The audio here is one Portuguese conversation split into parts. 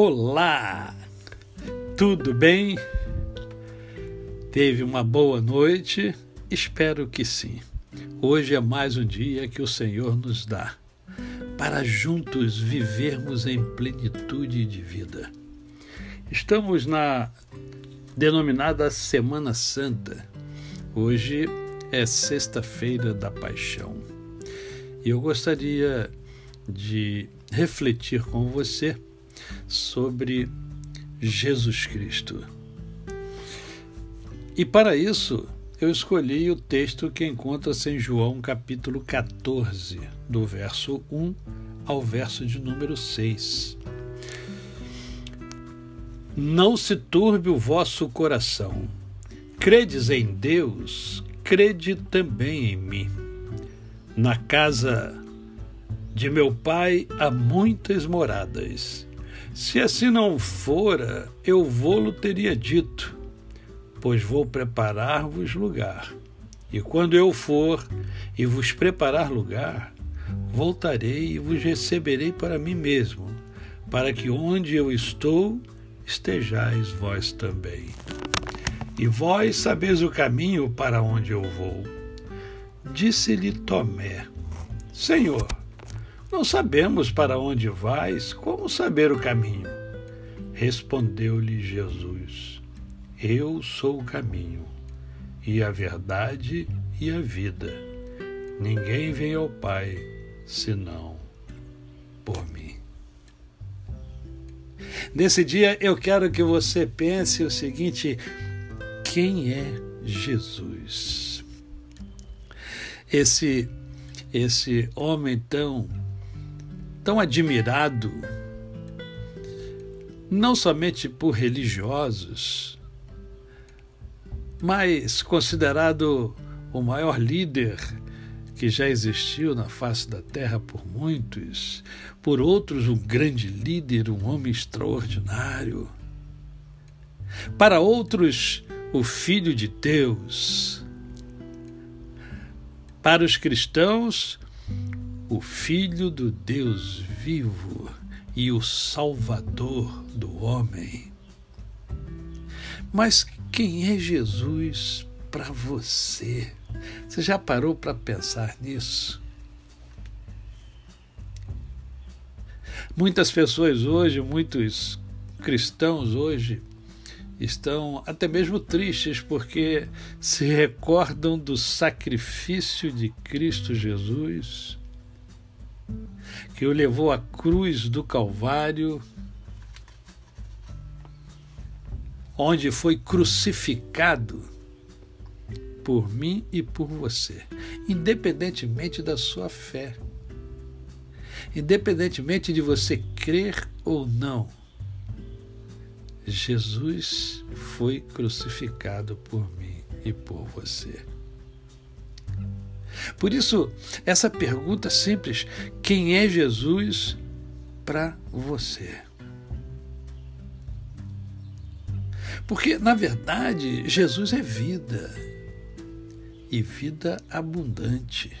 Olá! Tudo bem? Teve uma boa noite? Espero que sim. Hoje é mais um dia que o Senhor nos dá para juntos vivermos em plenitude de vida. Estamos na denominada Semana Santa. Hoje é Sexta-feira da Paixão. E eu gostaria de refletir com você sobre Jesus Cristo. E para isso, eu escolhi o texto que encontra-se em João capítulo 14, do verso 1 ao verso de número 6. Não se turbe o vosso coração. Credes em Deus, crede também em mim. Na casa de meu pai há muitas moradas. Se assim não fora, eu vou-lo teria dito, pois vou preparar-vos lugar. E quando eu for e vos preparar lugar, voltarei e vos receberei para mim mesmo, para que onde eu estou, estejais vós também. E vós sabeis o caminho para onde eu vou. Disse-lhe Tomé: Senhor, não sabemos para onde vais, como saber o caminho? Respondeu-lhe Jesus: Eu sou o caminho, e a verdade e a vida. Ninguém vem ao Pai senão por mim. Nesse dia eu quero que você pense o seguinte: quem é Jesus? Esse esse homem tão tão admirado, não somente por religiosos, mas considerado o maior líder que já existiu na face da terra por muitos, por outros, um grande líder, um homem extraordinário. Para outros, o Filho de Deus. Para os cristãos, o Filho do Deus vivo e o Salvador do homem. Mas quem é Jesus para você? Você já parou para pensar nisso? Muitas pessoas hoje, muitos cristãos hoje, estão até mesmo tristes porque se recordam do sacrifício de Cristo Jesus que o levou à cruz do Calvário, onde foi crucificado por mim e por você, independentemente da sua fé, independentemente de você crer ou não. Jesus foi crucificado por mim e por você. Por isso, essa pergunta simples: quem é Jesus para você? Porque, na verdade, Jesus é vida e vida abundante.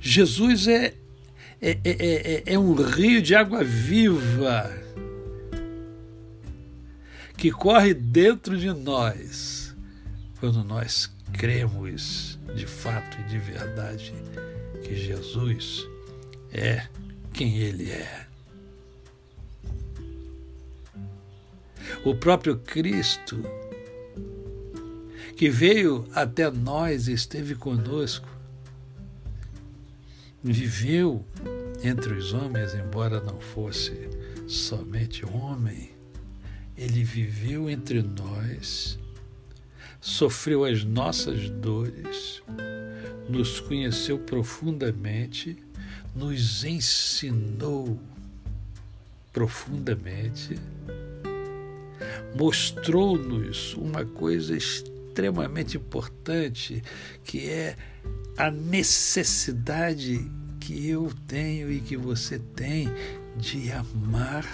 Jesus é, é, é, é, é um rio de água viva que corre dentro de nós quando nós cremos de fato e de verdade que Jesus é quem Ele é. O próprio Cristo, que veio até nós e esteve conosco, viveu entre os homens, embora não fosse somente homem, ele viveu entre nós sofreu as nossas dores, nos conheceu profundamente, nos ensinou profundamente, mostrou-nos uma coisa extremamente importante, que é a necessidade que eu tenho e que você tem de amar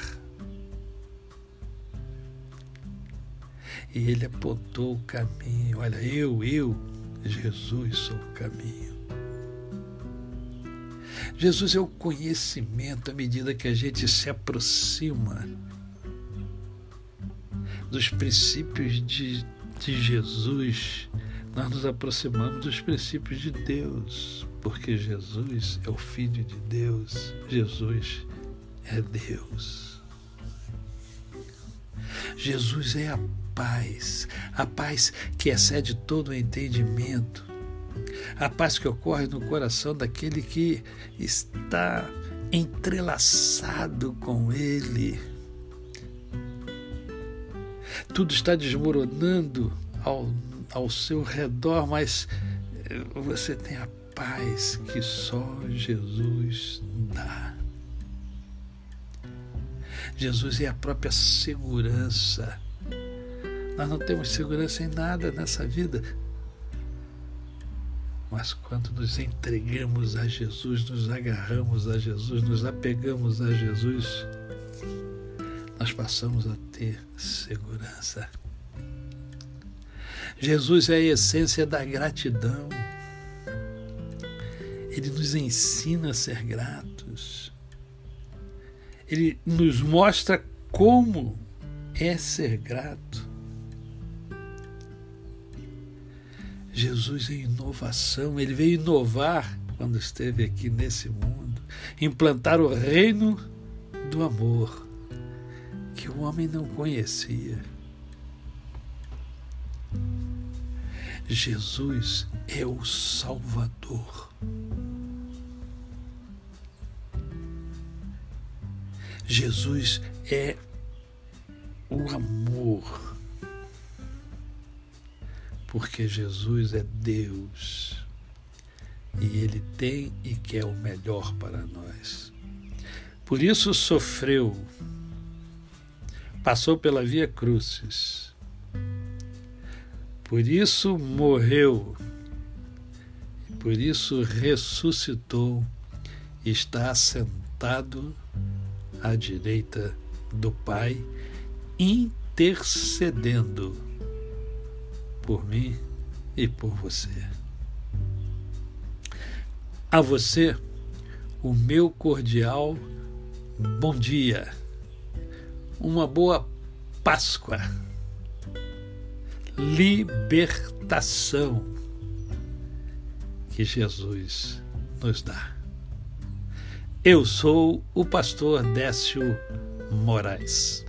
E ele apontou o caminho. Olha, eu, eu, Jesus, sou o caminho. Jesus é o conhecimento à medida que a gente se aproxima dos princípios de, de Jesus, nós nos aproximamos dos princípios de Deus, porque Jesus é o Filho de Deus, Jesus é Deus. Jesus é a paz, a paz que excede todo o entendimento, a paz que ocorre no coração daquele que está entrelaçado com Ele tudo está desmoronando ao, ao seu redor, mas eh, você tem a paz que só Jesus dá. Jesus é a própria segurança. Nós não temos segurança em nada nessa vida. Mas quando nos entregamos a Jesus, nos agarramos a Jesus, nos apegamos a Jesus, nós passamos a ter segurança. Jesus é a essência da gratidão. Ele nos ensina a ser gratos. Ele nos mostra como é ser grato. Jesus é inovação, ele veio inovar quando esteve aqui nesse mundo, implantar o reino do amor que o homem não conhecia. Jesus é o Salvador. Jesus é o amor. Porque Jesus é Deus. E Ele tem e quer o melhor para nós. Por isso sofreu passou pela via crucis. Por isso morreu, por isso ressuscitou, e está assentado à direita do Pai, intercedendo por mim e por você. A você, o meu cordial bom dia uma boa Páscoa, libertação que Jesus nos dá. Eu sou o pastor Décio Moraes.